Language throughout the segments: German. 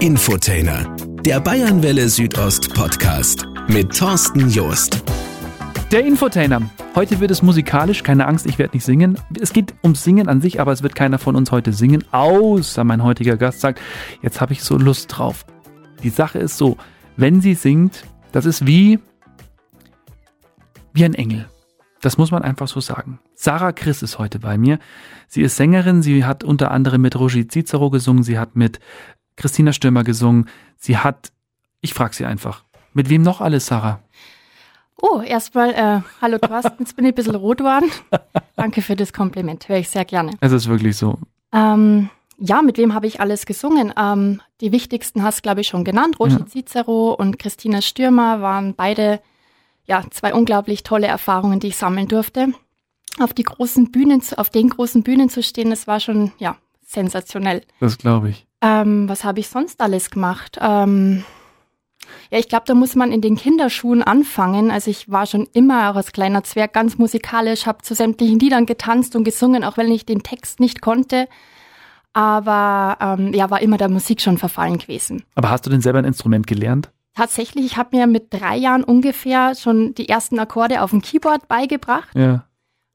Infotainer, der Bayernwelle Südost Podcast mit Thorsten Joost. Der Infotainer. Heute wird es musikalisch, keine Angst, ich werde nicht singen. Es geht ums Singen an sich, aber es wird keiner von uns heute singen, außer mein heutiger Gast sagt, jetzt habe ich so Lust drauf. Die Sache ist so, wenn sie singt, das ist wie wie ein Engel. Das muss man einfach so sagen. Sarah Chris ist heute bei mir. Sie ist Sängerin, sie hat unter anderem mit Roger Cicero gesungen, sie hat mit Christina Stürmer gesungen, sie hat, ich frage sie einfach, mit wem noch alles, Sarah? Oh, erstmal, äh, hallo Thorsten, jetzt bin ich ein bisschen rot geworden. Danke für das Kompliment, höre ich sehr gerne. Es ist wirklich so. Ähm, ja, mit wem habe ich alles gesungen? Ähm, die wichtigsten hast, glaube ich, schon genannt. Roger ja. Cicero und Christina Stürmer waren beide ja, zwei unglaublich tolle Erfahrungen, die ich sammeln durfte. Auf die großen Bühnen, auf den großen Bühnen zu stehen, das war schon, ja, sensationell. Das glaube ich. Ähm, was habe ich sonst alles gemacht? Ähm, ja, ich glaube, da muss man in den Kinderschuhen anfangen. Also ich war schon immer auch als kleiner Zwerg ganz musikalisch, habe zu sämtlichen Liedern getanzt und gesungen, auch wenn ich den Text nicht konnte. Aber ähm, ja, war immer der Musik schon verfallen gewesen. Aber hast du denn selber ein Instrument gelernt? Tatsächlich, ich habe mir mit drei Jahren ungefähr schon die ersten Akkorde auf dem Keyboard beigebracht. Ja.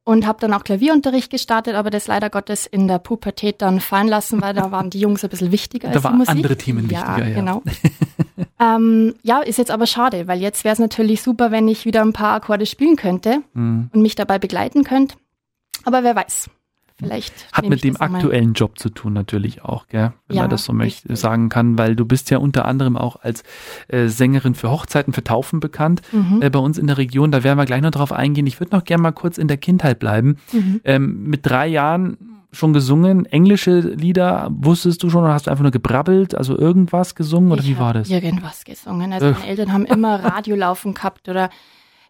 Und habe dann auch Klavierunterricht gestartet, aber das leider Gottes in der Pubertät dann fallen lassen, weil da waren die Jungs ein bisschen wichtiger da als die Musik. andere Themen wichtiger, ja. ja. Genau. ähm, ja, ist jetzt aber schade, weil jetzt wäre es natürlich super, wenn ich wieder ein paar Akkorde spielen könnte mhm. und mich dabei begleiten könnte. Aber wer weiß. Vielleicht Hat mit dem aktuellen Job zu tun natürlich auch, gell? wenn ja, man das so möchte, sagen kann, weil du bist ja unter anderem auch als äh, Sängerin für Hochzeiten, für Taufen bekannt mhm. äh, bei uns in der Region. Da werden wir gleich noch drauf eingehen. Ich würde noch gerne mal kurz in der Kindheit bleiben. Mhm. Ähm, mit drei Jahren schon gesungen, englische Lieder, wusstest du schon oder hast du einfach nur gebrabbelt, also irgendwas gesungen oder ich wie war das? Irgendwas gesungen. Also meine Eltern haben immer Radio laufen gehabt oder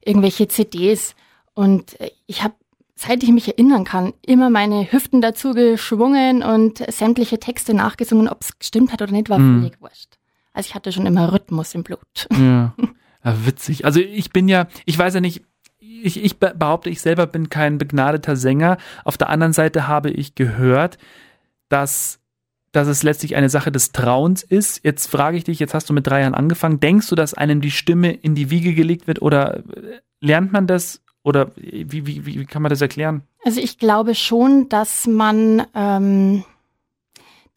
irgendwelche CDs und äh, ich habe seit ich mich erinnern kann, immer meine Hüften dazu geschwungen und sämtliche Texte nachgesungen. Ob es gestimmt hat oder nicht, war mhm. völlig wurscht. Also ich hatte schon immer Rhythmus im Blut. Ja. ja, witzig. Also ich bin ja, ich weiß ja nicht, ich, ich behaupte, ich selber bin kein begnadeter Sänger. Auf der anderen Seite habe ich gehört, dass, dass es letztlich eine Sache des Trauens ist. Jetzt frage ich dich, jetzt hast du mit drei Jahren angefangen. Denkst du, dass einem die Stimme in die Wiege gelegt wird oder lernt man das oder wie, wie, wie kann man das erklären? Also ich glaube schon, dass man ähm,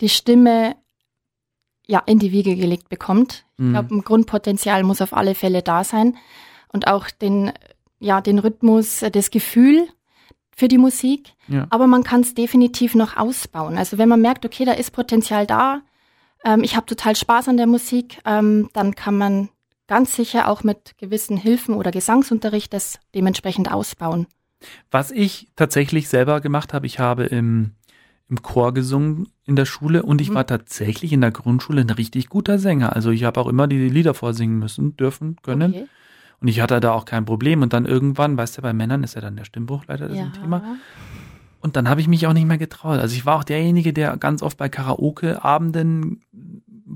die Stimme ja in die Wiege gelegt bekommt. Ich mhm. glaube, ein Grundpotenzial muss auf alle Fälle da sein. Und auch den, ja, den Rhythmus, das Gefühl für die Musik. Ja. Aber man kann es definitiv noch ausbauen. Also wenn man merkt, okay, da ist Potenzial da, ähm, ich habe total Spaß an der Musik, ähm, dann kann man ganz sicher auch mit gewissen Hilfen oder Gesangsunterricht das dementsprechend ausbauen. Was ich tatsächlich selber gemacht habe, ich habe im, im Chor gesungen in der Schule und ich mhm. war tatsächlich in der Grundschule ein richtig guter Sänger. Also ich habe auch immer die Lieder vorsingen müssen, dürfen, können. Okay. Und ich hatte da auch kein Problem. Und dann irgendwann, weißt du, bei Männern ist ja dann der Stimmbruch leider das ja. ein Thema. Und dann habe ich mich auch nicht mehr getraut. Also ich war auch derjenige, der ganz oft bei Karaoke-Abenden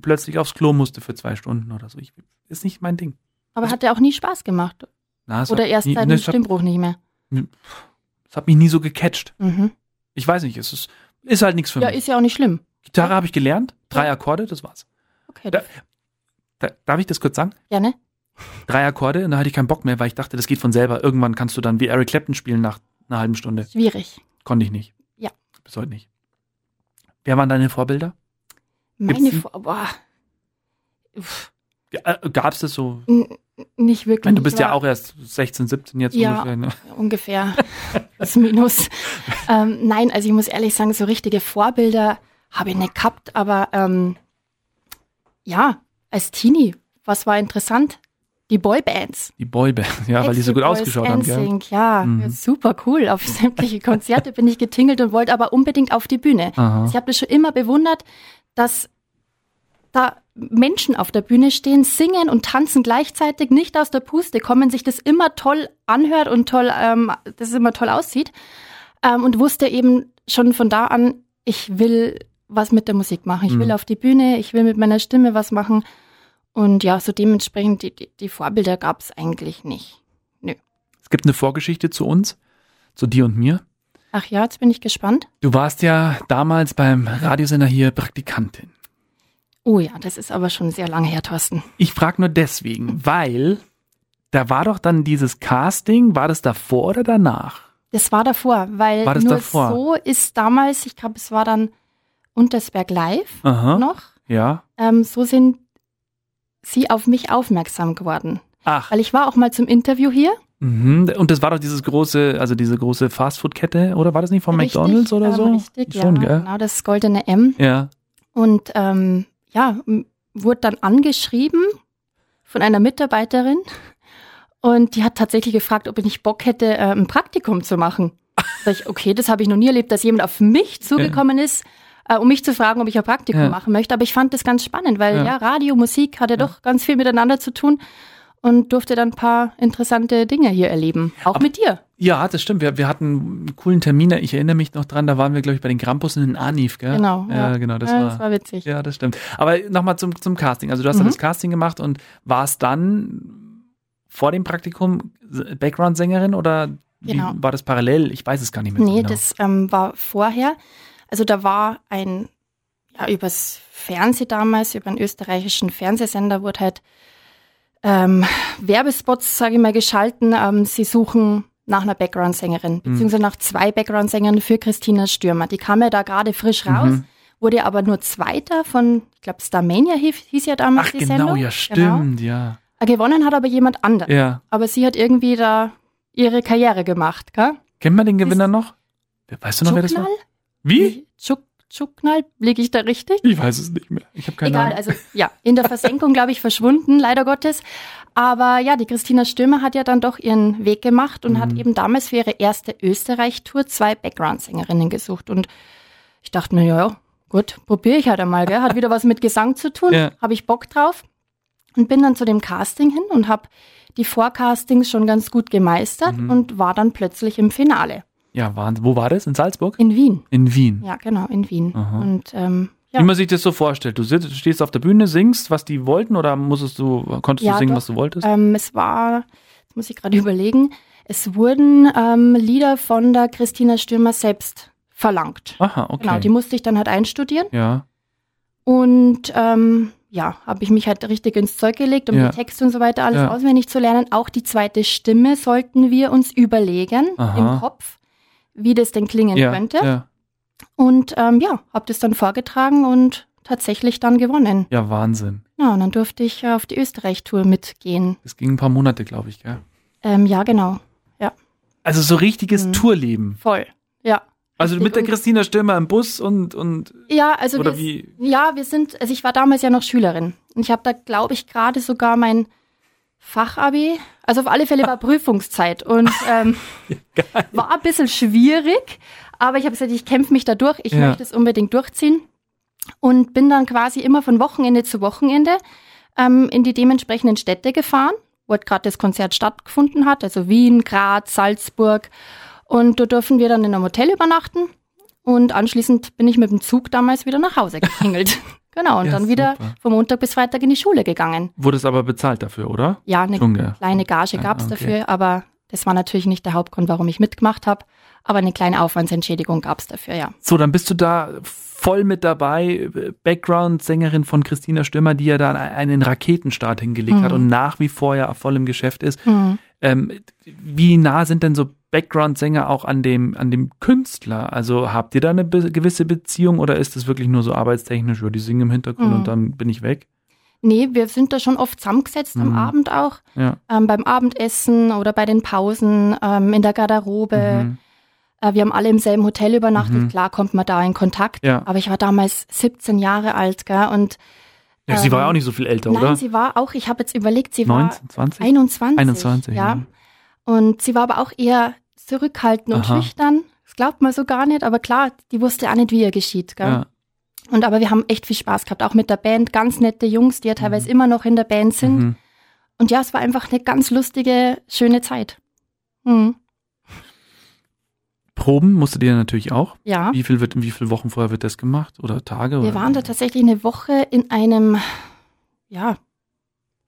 plötzlich aufs Klo musste für zwei Stunden oder so. Ich, ist nicht mein Ding. Aber hat er auch nie Spaß gemacht? Na, oder erst nie, seit dem Stimmbruch nicht mehr? Es hat mich nie so gecatcht. Mhm. Ich weiß nicht, es ist, ist halt nichts für ja, mich. Ja, ist ja auch nicht schlimm. Gitarre habe ich gelernt, drei. Akkorde, das war's. Okay. Da, da, darf ich das kurz sagen? Ja, ne? Drei Akkorde und da hatte ich keinen Bock mehr, weil ich dachte, das geht von selber. Irgendwann kannst du dann wie Eric Clapton spielen nach einer halben Stunde. Schwierig. Konnte ich nicht. Ja. Bis heute nicht. Wer waren deine Vorbilder? Meine Vorbilder. Äh, Gab es das so? nicht wirklich. Meine, du bist ja auch erst 16, 17 jetzt ja, ungefähr. Ne? ungefähr. Das Minus. ähm, nein, also ich muss ehrlich sagen, so richtige Vorbilder habe ich nicht gehabt, aber ähm, ja, als Teenie, was war interessant? Die Boybands. Die Boybands, ja, weil die so gut Boys ausgeschaut haben. Gell? Ja, mhm. super cool. Auf sämtliche Konzerte bin ich getingelt und wollte aber unbedingt auf die Bühne. Also ich habe das schon immer bewundert, dass da Menschen auf der Bühne stehen, singen und tanzen gleichzeitig, nicht aus der Puste kommen, sich das immer toll anhört und toll, ähm, das immer toll aussieht. Ähm, und wusste eben schon von da an, ich will was mit der Musik machen. Ich mhm. will auf die Bühne, ich will mit meiner Stimme was machen. Und ja, so dementsprechend, die, die, die Vorbilder gab es eigentlich nicht. Nö. Es gibt eine Vorgeschichte zu uns, zu dir und mir. Ach ja, jetzt bin ich gespannt. Du warst ja damals beim Radiosender hier Praktikantin. Oh ja, das ist aber schon sehr lange her, Thorsten. Ich frage nur deswegen, weil da war doch dann dieses Casting, war das davor oder danach? Das war davor, weil war das nur davor? so ist damals, ich glaube, es war dann Untersberg Live Aha. noch. Ja. Ähm, so sind sie auf mich aufmerksam geworden. Ach. Weil ich war auch mal zum Interview hier. Mhm. Und das war doch dieses große, also diese große Fastfood-Kette, oder war das nicht von Richtig, McDonalds oder ähm, so? Richtig, Schon, ja, gell? genau, das goldene M. Ja. Und ähm, ja, wurde dann angeschrieben von einer Mitarbeiterin und die hat tatsächlich gefragt, ob ich nicht Bock hätte, äh, ein Praktikum zu machen. Sag ich, okay, das habe ich noch nie erlebt, dass jemand auf mich zugekommen ist, äh, um mich zu fragen, ob ich ein Praktikum Ja. machen möchte. Aber ich fand das ganz spannend, weil Ja. ja, Radio, Musik hat ja doch ganz viel miteinander zu tun und durfte dann ein paar interessante Dinge hier erleben. Auch mit dir. Ja, das stimmt. Wir, wir hatten einen coolen Termin. Ich erinnere mich noch dran, da waren wir, glaube ich, bei den Krampussen in Anif, gell? Genau. Ja, genau, das ja, war. das war witzig. Ja, das stimmt. Aber nochmal zum, zum Casting. Also du hast dann Mhm. das Casting gemacht und warst dann vor dem Praktikum Background-Sängerin oder wie Genau. war das parallel? Ich weiß es gar nicht mehr Nee, genau. das ähm, war vorher. Also da war ein, ja, übers Fernsehen damals, über einen österreichischen Fernsehsender wurde halt ähm, Werbespots, sage ich mal, geschalten. Ähm, sie suchen nach einer Background-Sängerin, beziehungsweise nach zwei Background-Sängern für Christina Stürmer. Die kam ja da gerade frisch raus, Mhm. wurde aber nur Zweiter von, ich glaube, Starmania hieß, hieß ja damals Ach die genau, Sendung. ja stimmt, ja. Genau. Gewonnen hat aber jemand anderes. Ja. Aber sie hat irgendwie da ihre Karriere gemacht, gell? Kennt man den Gewinner noch? Weißt du noch, wer das war? Wie? Chuk, Chuknall, liege ich da richtig? Ich weiß es nicht mehr. Ich habe keine Egal, Ahnung. also ja, in der Versenkung, glaube ich, verschwunden, leider Gottes. Aber ja, die Christina Stürmer hat ja dann doch ihren Weg gemacht und Mhm. hat eben damals für ihre erste Österreich-Tour zwei Background-Sängerinnen gesucht. Und ich dachte mir, ja, gut, probiere ich halt einmal, gell? Hat wieder was mit Gesang zu tun, Ja. habe ich Bock drauf. Und bin dann zu dem Casting hin und habe die Vorcastings schon ganz gut gemeistert Mhm. und war dann plötzlich im Finale Ja, Wahnsinn. Wo war das? In Salzburg? in Wien. In Wien. Ja, genau, in Wien. Aha. Und ähm, ja. Wie man sich das so vorstellt. Du sitzt, stehst auf der Bühne, singst, was die wollten oder musstest du, konntest Ja, du singen, doch. was du wolltest? Ähm, es war, jetzt muss ich gerade überlegen, es wurden ähm, Lieder von der Christina Stürmer selbst verlangt. Aha, okay. Genau, die musste ich dann halt einstudieren. ja. Und ähm, ja, habe ich mich halt richtig ins Zeug gelegt, um Ja. die Texte und so weiter alles Ja. auswendig zu lernen. Auch die zweite Stimme sollten wir uns überlegen Aha. im Kopf, wie das denn klingen ja, könnte. Ja. Und ähm, ja, habe das dann vorgetragen und tatsächlich dann gewonnen. ja, Wahnsinn. Ja, und dann durfte ich äh, auf die Österreich-Tour mitgehen. Das ging ein paar Monate, glaube ich, gell? Ähm, ja, genau. Also so richtiges Mhm. Tourleben. Voll. Ja. Also mit der Christina Stürmer im Bus und, und Ja, also oder wir, wie? ja, wir sind, also ich war damals ja noch Schülerin und ich habe da, glaube ich, gerade sogar mein Fachabi, also auf alle Fälle war Prüfungszeit und ähm, war ein bisschen schwierig, aber ich habe gesagt, ich kämpfe mich da durch, ich Ja. möchte es unbedingt durchziehen und bin dann quasi immer von Wochenende zu Wochenende ähm, in die dementsprechenden Städte gefahren, wo halt gerade das Konzert stattgefunden hat, also Wien, Graz, Salzburg und da durften wir dann in einem Hotel übernachten und anschließend bin ich mit dem Zug damals wieder nach Hause getingelt. Genau, und Ja, dann wieder super. vom Montag bis Freitag in die Schule gegangen. Wurde es aber bezahlt dafür, oder? Ja, eine gell? kleine Gage Ja, gab's okay. dafür, aber das war natürlich nicht der Hauptgrund, warum ich mitgemacht habe. Aber eine kleine Aufwandsentschädigung gab's dafür, ja. So, dann bist du da voll mit dabei. Background-Sängerin von Christina Stürmer, die ja da einen Raketenstart hingelegt Mhm. hat und nach wie vor ja voll im Geschäft ist. Hm. Ähm, wie nah sind denn so Background-Sänger auch an dem, an dem Künstler? Also habt ihr da eine be gewisse Beziehung oder ist es wirklich nur so arbeitstechnisch, ja, die singen im Hintergrund Mhm. und dann bin ich weg? Nee, wir sind da schon oft zusammengesetzt am Mhm. Abend auch. Ja. Ähm, beim Abendessen oder bei den Pausen, ähm, in der Garderobe. Mhm. Äh, wir haben alle im selben Hotel übernachtet. Mhm. Klar kommt man da in Kontakt. Ja. Aber ich war damals 17 Jahre alt, gell? Und ja sie war ja Ähm, auch nicht so viel älter, nein, oder? sie war auch, ich habe jetzt überlegt, sie war 19, 20? 21. 21, ja. ja. Und sie war aber auch eher zurückhaltend und Aha. schüchtern. Das glaubt man so gar nicht, aber klar, die wusste auch nicht, wie ihr geschieht. Gell? Ja. Und aber wir haben echt viel Spaß gehabt, auch mit der Band. Ganz nette Jungs, die ja teilweise immer noch in der Band sind. Mhm. Und ja, es war einfach eine ganz lustige, schöne Zeit. Mhm. Proben musstet ihr natürlich auch. Ja, Wie viel wird, wie viele Wochen vorher wird das gemacht? Oder Tage? wir oder? waren da tatsächlich eine Woche in einem, ja,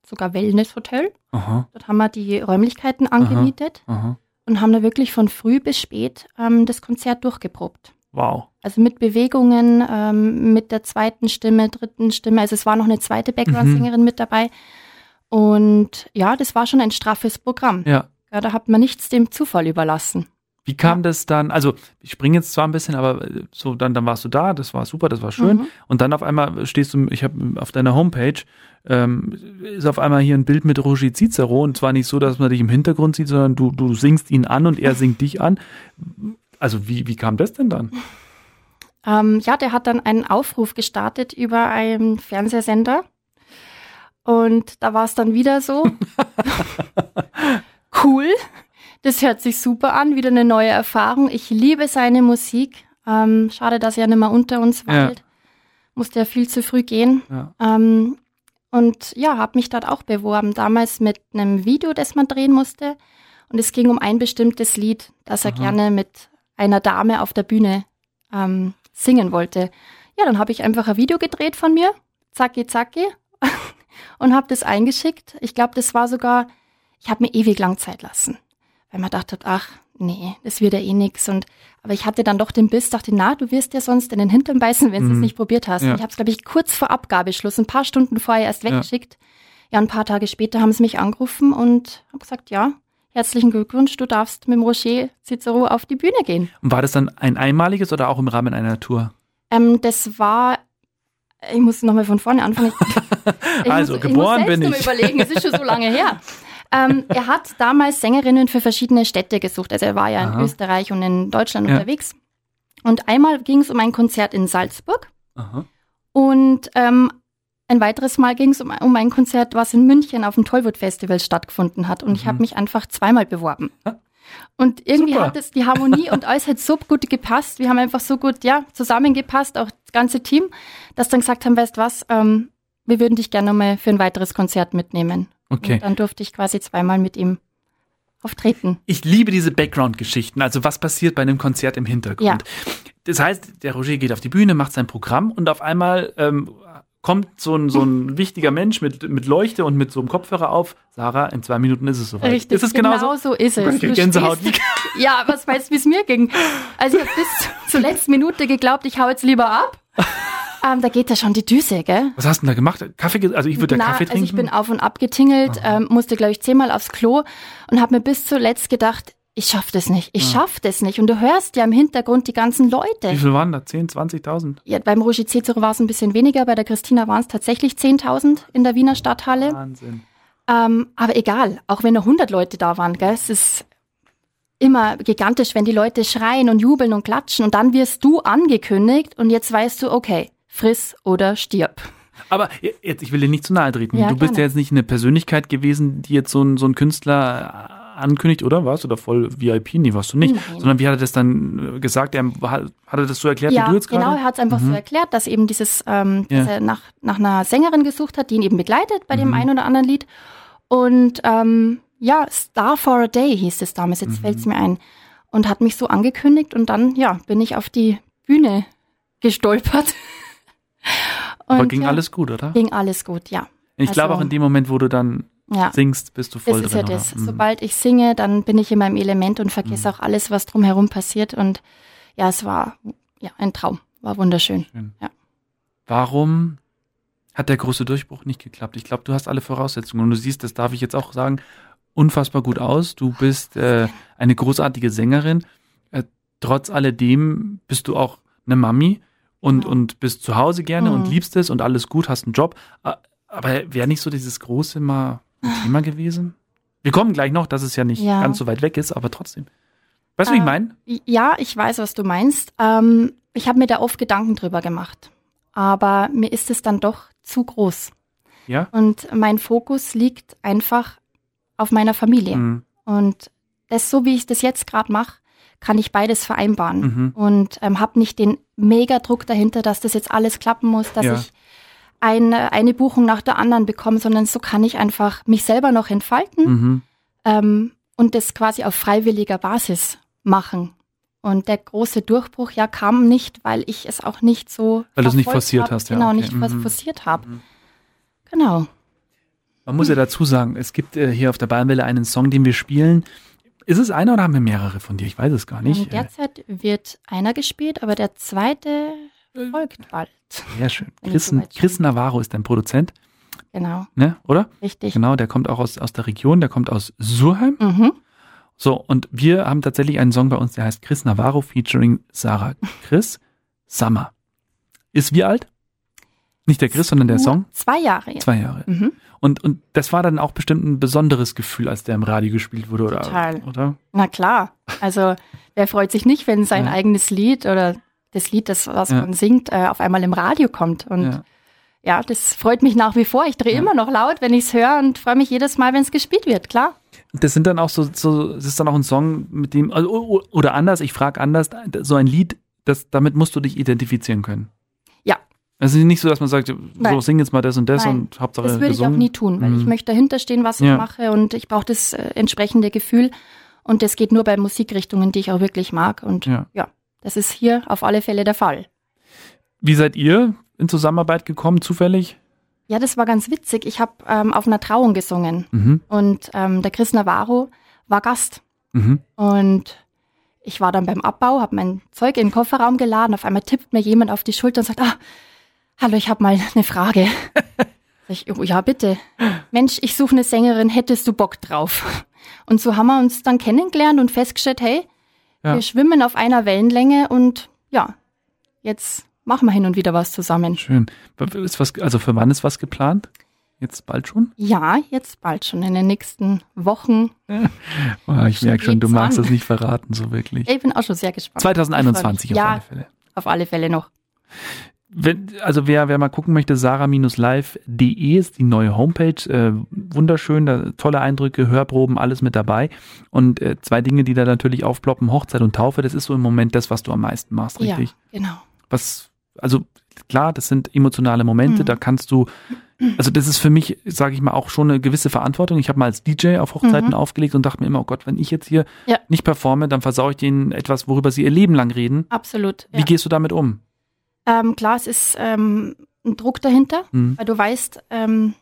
sogar Wellness-Hotel. Aha, Dort haben wir die Räumlichkeiten angemietet aha. und haben da wirklich von früh bis spät ähm, das Konzert durchgeprobt. Wow. Also mit Bewegungen, ähm, mit der zweiten Stimme, dritten Stimme. Also es war noch eine zweite Background-Sängerin mhm. mit dabei. Und ja, das war schon ein straffes Programm. Ja. ja. Da hat man nichts dem Zufall überlassen. Wie kam ja. das dann? Also, ich springe jetzt zwar ein bisschen, aber äh, so dann, dann warst du da, das war super, das war schön. Mhm. Und dann auf einmal stehst du, ich habe auf deiner Homepage, ähm, ist auf einmal hier ein Bild mit Roger Cicero und zwar nicht so, dass man dich im Hintergrund sieht, sondern du, du singst ihn an und er singt dich an. Also, wie, wie kam das denn dann? Ähm, ja, der hat dann einen Aufruf gestartet über einen Fernsehsender. Und da war es dann wieder so. cool. Das hört sich super an, wieder eine neue Erfahrung. Ich liebe seine Musik. Ähm, schade, dass er nicht mehr unter uns weilt. Ja. Musste ja viel zu früh gehen. Ja. Ähm, und ja, habe mich dort auch beworben. Damals mit einem Video, das man drehen musste. Und es ging um ein bestimmtes Lied, das er Aha. gerne mit einer Dame auf der Bühne ähm, singen wollte. Ja, dann habe ich einfach ein Video gedreht von mir. Zacki, zacki. und habe das eingeschickt. Ich glaube, das war sogar, ich habe mir ewig lang Zeit lassen weil man dachte, ach, nee, das wird ja eh nix. Und aber ich hatte dann doch den Biss, dachte, na, du wirst ja sonst in den Hintern beißen, wenn du es mhm. nicht probiert hast. Ja. ich habe es, glaube ich, kurz vor Abgabeschluss, ein paar Stunden vorher erst weggeschickt. Ja. ja, ein paar Tage später haben sie mich angerufen und haben gesagt, ja, herzlichen Glückwunsch, du darfst mit dem Rocher Cicero auf die Bühne gehen. Und war das dann ein einmaliges oder auch im Rahmen einer Tour? Ähm, das war ich muss nochmal von vorne anfangen. Ich also, muss, geboren ich muss bin ich. überlegen, es ist schon so lange her. Ähm, er hat damals Sängerinnen für verschiedene Städte gesucht. Also er war ja Aha. in Österreich und in Deutschland ja. unterwegs. Und einmal ging es um ein Konzert in Salzburg. Aha. Und ähm, ein weiteres Mal ging es um, um ein Konzert, was in München auf dem Tollwood Festival stattgefunden hat. Und mhm. ich habe mich einfach zweimal beworben. Und irgendwie Super. hat es die Harmonie und alles hat so gut gepasst. Wir haben einfach so gut, ja, zusammengepasst, auch das ganze Team, dass dann gesagt haben, weißt was, ähm, wir würden dich gerne mal für ein weiteres Konzert mitnehmen. Okay. Und dann durfte ich quasi zweimal mit ihm auftreten. Ich liebe diese Background-Geschichten, also was passiert bei einem Konzert im Hintergrund. Ja. Das heißt, der Roger geht auf die Bühne, macht sein Programm und auf einmal ähm, kommt so ein, so ein wichtiger Mensch mit, mit Leuchte und mit so einem Kopfhörer auf. Sarah, in zwei Minuten ist es soweit. Richtig, ist es genau, genau so ist es. Gänsehaut. ja, was weißt du, wie es mir ging? Also ich habe bis zur letzten Minute geglaubt, ich hau jetzt lieber ab. Ähm, da geht ja schon die Düse, gell? Was hast du denn da gemacht? Kaffee, also ich würde da Kaffee trinken. Also ich bin auf und ab getingelt, ähm, musste glaube ich zehnmal aufs Klo und habe mir bis zuletzt gedacht, ich schaff das nicht, ich ja. schaff das nicht. Und du hörst ja im Hintergrund die ganzen Leute. Wie viel waren da? 10, 20.000? Ja, beim Roger Cicero war es ein bisschen weniger, bei der Christina waren es tatsächlich 10.000 in der Wiener Stadthalle. Wahnsinn. Ähm, aber egal, auch wenn nur 100 Leute da waren, gell, es ist immer gigantisch, wenn die Leute schreien und jubeln und klatschen und dann wirst du angekündigt und jetzt weißt du, okay, friss oder stirb. Aber jetzt, ich will dir nicht zu nahe treten. Ja, du bist gerne. ja jetzt nicht eine Persönlichkeit gewesen, die jetzt so ein, so ein Künstler äh, ankündigt, oder warst du da voll VIP? Nee, warst du nicht. Nein. Sondern wie hat er das dann äh, gesagt? Er, hat er das so erklärt, ja, wie du jetzt gerade? genau, er hat es einfach mhm. so erklärt, dass eben dieses, ähm, ja. dass er nach, nach einer Sängerin gesucht hat, die ihn eben begleitet bei mhm. dem einen oder anderen Lied. Und ähm, ja, Star for a Day hieß es damals, jetzt mhm. fällt es mir ein. Und hat mich so angekündigt und dann, ja, bin ich auf die Bühne gestolpert. Aber ging ja, alles gut, oder? Ging alles gut, ja. Ich also, glaube auch in dem Moment, wo du dann ja, singst, bist du voll das drin. ist ja das. Mhm. Sobald ich singe, dann bin ich in meinem Element und vergesse mhm. auch alles, was drumherum passiert. Und ja, es war ja ein Traum. War wunderschön. Schön. Ja. Warum hat der große Durchbruch nicht geklappt? Ich glaube, du hast alle Voraussetzungen. Und du siehst, das darf ich jetzt auch sagen, unfassbar gut aus. Du bist äh, eine großartige Sängerin. Äh, trotz alledem bist du auch eine Mami und, ja. und bist zu Hause gerne mhm. und liebst es und alles gut, hast einen Job. Aber wäre nicht so dieses große mal ein Thema gewesen? Wir kommen gleich noch, dass es ja nicht ja. ganz so weit weg ist, aber trotzdem. Weißt du, äh, wie ich äh, meine? Ja, ich weiß, was du meinst. Ähm, ich habe mir da oft Gedanken drüber gemacht. Aber mir ist es dann doch zu groß. Ja. Und mein Fokus liegt einfach auf meiner Familie. Mhm. Und das, so wie ich das jetzt gerade mache, kann ich beides vereinbaren mhm. und ähm, habe nicht den Mega-Druck dahinter, dass das jetzt alles klappen muss, dass ja. ich eine, eine Buchung nach der anderen bekomme, sondern so kann ich einfach mich selber noch entfalten mhm. ähm, und das quasi auf freiwilliger Basis machen. Und der große Durchbruch ja kam nicht, weil ich es auch nicht so. Weil du es nicht forciert hab, hast, ja. Genau, okay. nicht mhm. forciert habe. Mhm. Genau. Man muss ja dazu sagen, es gibt äh, hier auf der Bayernwelle einen Song, den wir spielen, Ist es einer oder haben wir mehrere von dir? Ich weiß es gar nicht. Ähm, derzeit wird einer gespielt, aber der zweite äh, folgt bald. Sehr schön. Chris, Chris Navarro ist dein Produzent. Genau. Ne, oder? Richtig. Genau, der kommt auch aus, aus der Region, der kommt aus Surheim. Mhm. So, und wir haben tatsächlich einen Song bei uns, der heißt Chris Navarro featuring Sarah Chris Summer. Ist wie alt? Nicht der Chris, sondern der Song? Zwei Jahre. Jetzt. Zwei Jahre. Mhm. Und, und das war dann auch bestimmt ein besonderes Gefühl, als der im Radio gespielt wurde, oder? Total. Oder? Na klar. Also, wer freut sich nicht, wenn sein ja. eigenes Lied oder das Lied, das, was ja. man singt, äh, auf einmal im Radio kommt. Und ja. ja das freut mich nach wie vor. Ich drehe immer noch laut, wenn ich es höre und freue mich jedes Mal, wenn es gespielt wird, klar. Das sind dann auch so, so, das ist dann auch ein Song, mit dem, also, oder anders, ich frage anders, so ein Lied, das, damit musst du dich identifizieren können. Ja. Es ist nicht so, dass man sagt, Nein. so sing jetzt mal das und das Nein. und Hauptsache Das würde gesungen. ich auch nie tun, weil mhm. ich möchte dahinter stehen, was ja. ich mache und ich brauche das äh, entsprechende Gefühl. Und das geht nur bei Musikrichtungen, die ich auch wirklich mag. Und ja. ja, das ist hier auf alle Fälle der Fall. Wie seid ihr in Zusammenarbeit gekommen, zufällig? Ja, das war ganz witzig. Ich habe ähm, auf einer Trauung gesungen mhm. und ähm, der Chris Navarro war Gast. Mhm. Und ich war dann beim Abbau, habe mein Zeug in den Kofferraum geladen. Auf einmal tippt mir jemand auf die Schulter und sagt, ah, hallo, ich habe mal eine Frage. ich, oh, ja, bitte. Mensch, ich suche eine Sängerin, hättest du Bock drauf? Und so haben wir uns dann kennengelernt und festgestellt, hey, ja. wir schwimmen auf einer Wellenlänge und ja, jetzt machen wir hin und wieder was zusammen. Schön. Ist was, also für wann ist was geplant? Jetzt bald schon? Ja, jetzt bald schon, in den nächsten Wochen. oh, ich merke schon, du magst an. das nicht verraten, so wirklich. Ich bin auch schon sehr gespannt. 2021 auf ja, alle Fälle. Auf alle Fälle noch. Wenn, also wer, wer mal gucken möchte, sarah-live.de ist die neue Homepage. Äh, wunderschön, da, tolle Eindrücke, Hörproben, alles mit dabei. Und äh, zwei Dinge, die da natürlich aufploppen, Hochzeit und Taufe, das ist so im Moment das, was du am meisten machst, richtig? Ja, genau. Was, also klar, das sind emotionale Momente, mhm. da kannst du, also das ist für mich, sage ich mal, auch schon eine gewisse Verantwortung. Ich habe mal als DJ auf Hochzeiten mhm. aufgelegt und dachte mir immer, oh Gott, wenn ich jetzt hier ja. nicht performe, dann versaue ich denen etwas, worüber sie ihr Leben lang reden. Absolut. Ja. Wie gehst du damit um? Ähm, klar, es ist ähm, ein Druck dahinter, mhm. weil du weißt, ähm,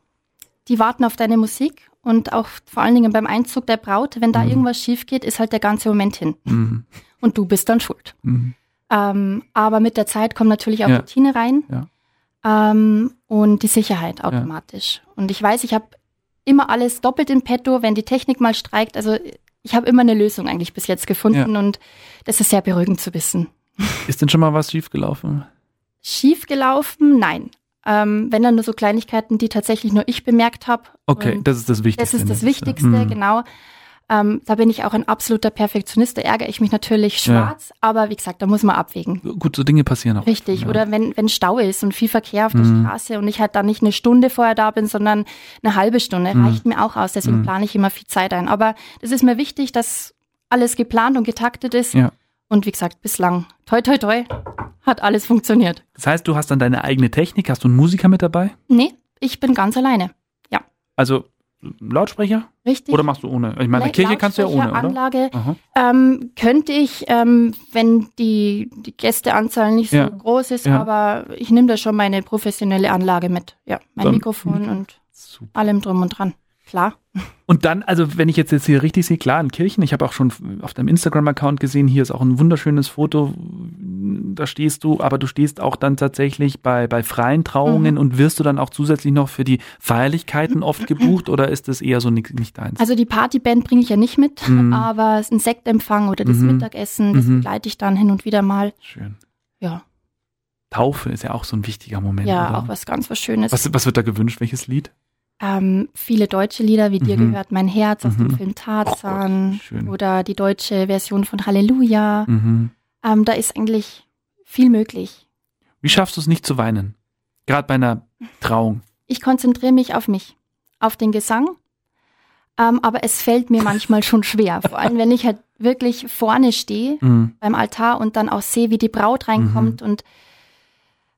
die warten auf deine Musik und auch vor allen Dingen beim Einzug der Braut, wenn da mhm. irgendwas schief geht, ist halt der ganze Moment hin. Mhm. Und du bist dann schuld. Mhm. Ähm, aber mit der Zeit kommt natürlich auch ja. Routine rein ja. ähm, und die Sicherheit automatisch. Ja. Und ich weiß, ich habe immer alles doppelt in petto, wenn die Technik mal streikt. Also ich habe immer eine Lösung eigentlich bis jetzt gefunden und das ist sehr beruhigend zu wissen. Ist denn schon mal was schiefgelaufen? Schiefgelaufen? Nein. Ähm, wenn dann nur so Kleinigkeiten, die tatsächlich nur ich bemerkt habe. Okay, das ist das Wichtigste. Das ist das Wichtigste, mhm. genau. Ähm, da bin ich auch ein absoluter Perfektionist, da ärgere ich mich natürlich schwarz, ja. aber wie gesagt, da muss man abwägen. Gut, so Dinge passieren auch. Richtig, ja. oder wenn, wenn Stau ist und viel Verkehr auf der mhm. Straße und ich halt da nicht eine Stunde vorher da bin, sondern eine halbe Stunde, mhm. reicht mir auch aus, deswegen mhm. plane ich immer viel Zeit ein. Aber es ist mir wichtig, dass alles geplant und getaktet ist. Ja. Und wie gesagt, bislang, toi, toi, toi, hat alles funktioniert. Das heißt, du hast dann deine eigene Technik, hast du einen Musiker mit dabei? Nee, ich bin ganz alleine. Ja. Also Lautsprecher? Richtig. Oder machst du ohne? Ich meine, Kirche kannst du ja ohne, oder? Anlage ähm, könnte ich, ähm, wenn die, die Gästeanzahl nicht so ja. groß ist, ja. aber ich nehme da schon meine professionelle Anlage mit. Ja, mein Dann, Mikrofon und super. allem drum und dran. Klar. Und dann, also wenn ich jetzt, jetzt hier richtig sehe, klar, in Kirchen, ich habe auch schon auf deinem Instagram-Account gesehen, hier ist auch ein wunderschönes Foto, da stehst du, aber du stehst auch dann tatsächlich bei, bei freien Trauungen mhm. und wirst du dann auch zusätzlich noch für die Feierlichkeiten oft gebucht oder ist das eher so nicht, nicht deins? Also die Partyband bringe ich ja nicht mit, mhm. aber ein Sektempfang oder das mhm. Mittagessen, das mhm. begleite ich dann hin und wieder mal. Schön. Ja. Taufe ist ja auch so ein wichtiger Moment. Ja, oder? auch was ganz was Schönes. Was, was wird da gewünscht? Welches Lied? Ähm, viele deutsche Lieder, wie mhm. dir gehört mein Herz aus mhm. dem Film Tarzan oh oder die deutsche Version von Halleluja. Mhm. Ähm, da ist eigentlich viel möglich. Wie schaffst du es nicht zu weinen? Gerade bei einer Trauung. Ich konzentriere mich auf mich, auf den Gesang. Ähm, aber es fällt mir manchmal schon schwer. Vor allem, wenn ich halt wirklich vorne stehe mhm. beim Altar und dann auch sehe, wie die Braut reinkommt mhm. und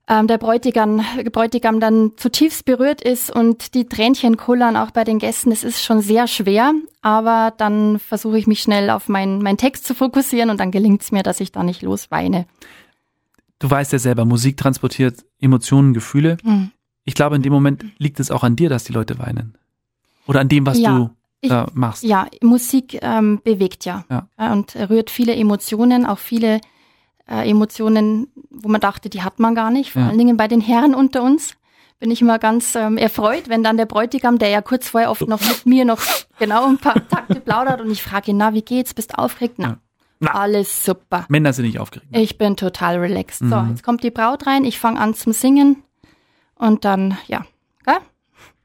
ähm, der Bräutigam, Bräutigam dann zutiefst berührt ist und die Tränchen kullern auch bei den Gästen. Es ist schon sehr schwer, aber dann versuche ich mich schnell auf meinen mein Text zu fokussieren und dann gelingt es mir, dass ich da nicht losweine. Du weißt ja selber, Musik transportiert Emotionen, Gefühle. Mhm. Ich glaube, in dem Moment liegt es auch an dir, dass die Leute weinen. Oder an dem, was ja, du ich, da machst. Ja, Musik ähm, bewegt ja, ja. und rührt viele Emotionen, auch viele äh, Emotionen, wo man dachte, die hat man gar nicht. Vor ja. allen Dingen bei den Herren unter uns bin ich immer ganz ähm, erfreut, wenn dann der Bräutigam, der ja kurz vorher oft noch mit mir noch genau ein paar Takte plaudert und ich frage ihn, na, wie geht's? Bist du aufgeregt? Na, ja. na, alles super. Männer sind nicht aufgeregt. Ich bin total relaxed. Mhm. So, jetzt kommt die Braut rein, ich fange an zum Singen und dann, ja, gell?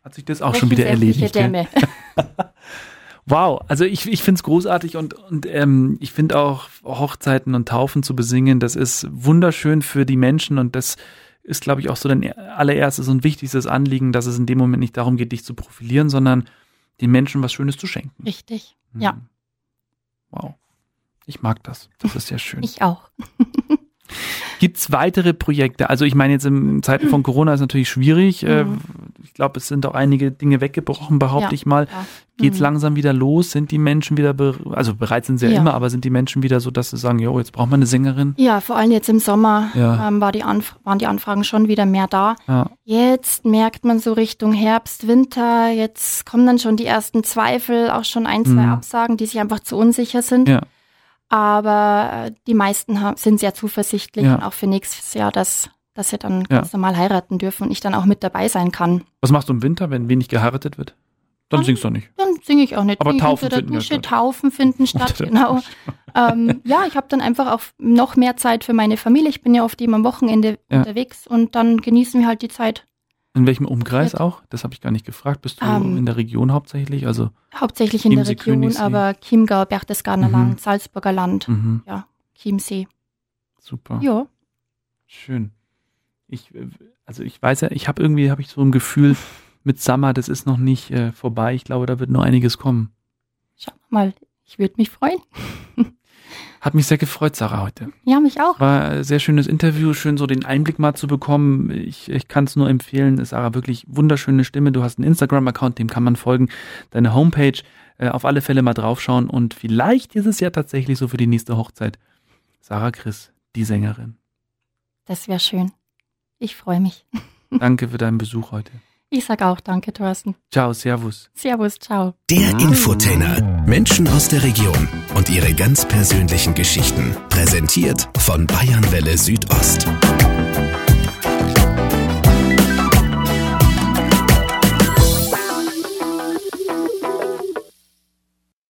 Hat sich das auch schon wieder erledigt. Dämme. Wow, also ich, ich finde es großartig und, und ähm, ich finde auch Hochzeiten und Taufen zu besingen, das ist wunderschön für die Menschen und das ist, glaube ich, auch so dein allererstes und wichtigstes Anliegen, dass es in dem Moment nicht darum geht, dich zu profilieren, sondern den Menschen was Schönes zu schenken. Richtig, mhm. ja. Wow. Ich mag das. Das ist sehr schön. Ich auch. Gibt es weitere Projekte? Also ich meine jetzt in Zeiten von Corona ist natürlich schwierig. Äh, mhm. Ich glaube, es sind auch einige Dinge weggebrochen, behaupte ja, ich mal. Ja. Geht es mhm. langsam wieder los? Sind die Menschen wieder, also bereit sind sie ja, immer, aber sind die Menschen wieder so, dass sie sagen, jo, jetzt braucht man eine Sängerin? Ja, vor allem jetzt im Sommer ähm, war die waren die Anfragen schon wieder mehr da. Jetzt merkt man so Richtung Herbst, Winter, jetzt kommen dann schon die ersten Zweifel, auch schon ein, zwei mhm. Absagen, die sich einfach zu unsicher sind. Aber äh, die meisten haben, sind sehr zuversichtlich ja. und auch für nächstes Jahr, dass, dass sie dann ganz ja. normal heiraten dürfen und ich dann auch mit dabei sein kann. Was machst du im Winter, wenn wenig geheiratet wird? Dann, dann singst du nicht. Dann singe ich auch nicht. Aber Taufen finden, Dusche, Taufen finden statt, genau. ähm, ja, ich habe dann einfach auch noch mehr Zeit für meine Familie. Ich bin ja oft eben am Wochenende ja. unterwegs und dann genießen wir halt die Zeit in welchem Umkreis auch? Das habe ich gar nicht gefragt. Bist du um, ähm, in der Region hauptsächlich? Also hauptsächlich in der Region, Königssee. aber Chiemgau, Berchtesgadener mhm. Land, Salzburger Land, mhm. ja, Chiemsee. Super. Ja. Schön. Ich, äh, also ich weiß ja, ich habe irgendwie, habe ich so ein Gefühl mit Summer, das ist noch nicht äh, vorbei. Ich glaube, da wird noch einiges kommen. Schau mal, ich würde mich freuen. Hat mich sehr gefreut, Sarah, heute. Ja, mich auch. War ein sehr schönes Interview, schön so den Einblick mal zu bekommen. Ich, ich kann es nur empfehlen. Sarah, wirklich wunderschöne Stimme. Du hast einen Instagram-Account, dem kann man folgen. Deine Homepage, äh, auf alle Fälle mal draufschauen. Und vielleicht ist es ja tatsächlich so für die nächste Hochzeit. Sarah Chris, die Sängerin. Das wäre schön. Ich freue mich. Danke für deinen Besuch heute. Ich sag auch danke, Thorsten. Ciao, Servus. Servus, ciao. Der Infotainer. Menschen aus der Region und ihre ganz persönlichen Geschichten. Präsentiert von Bayernwelle Südost.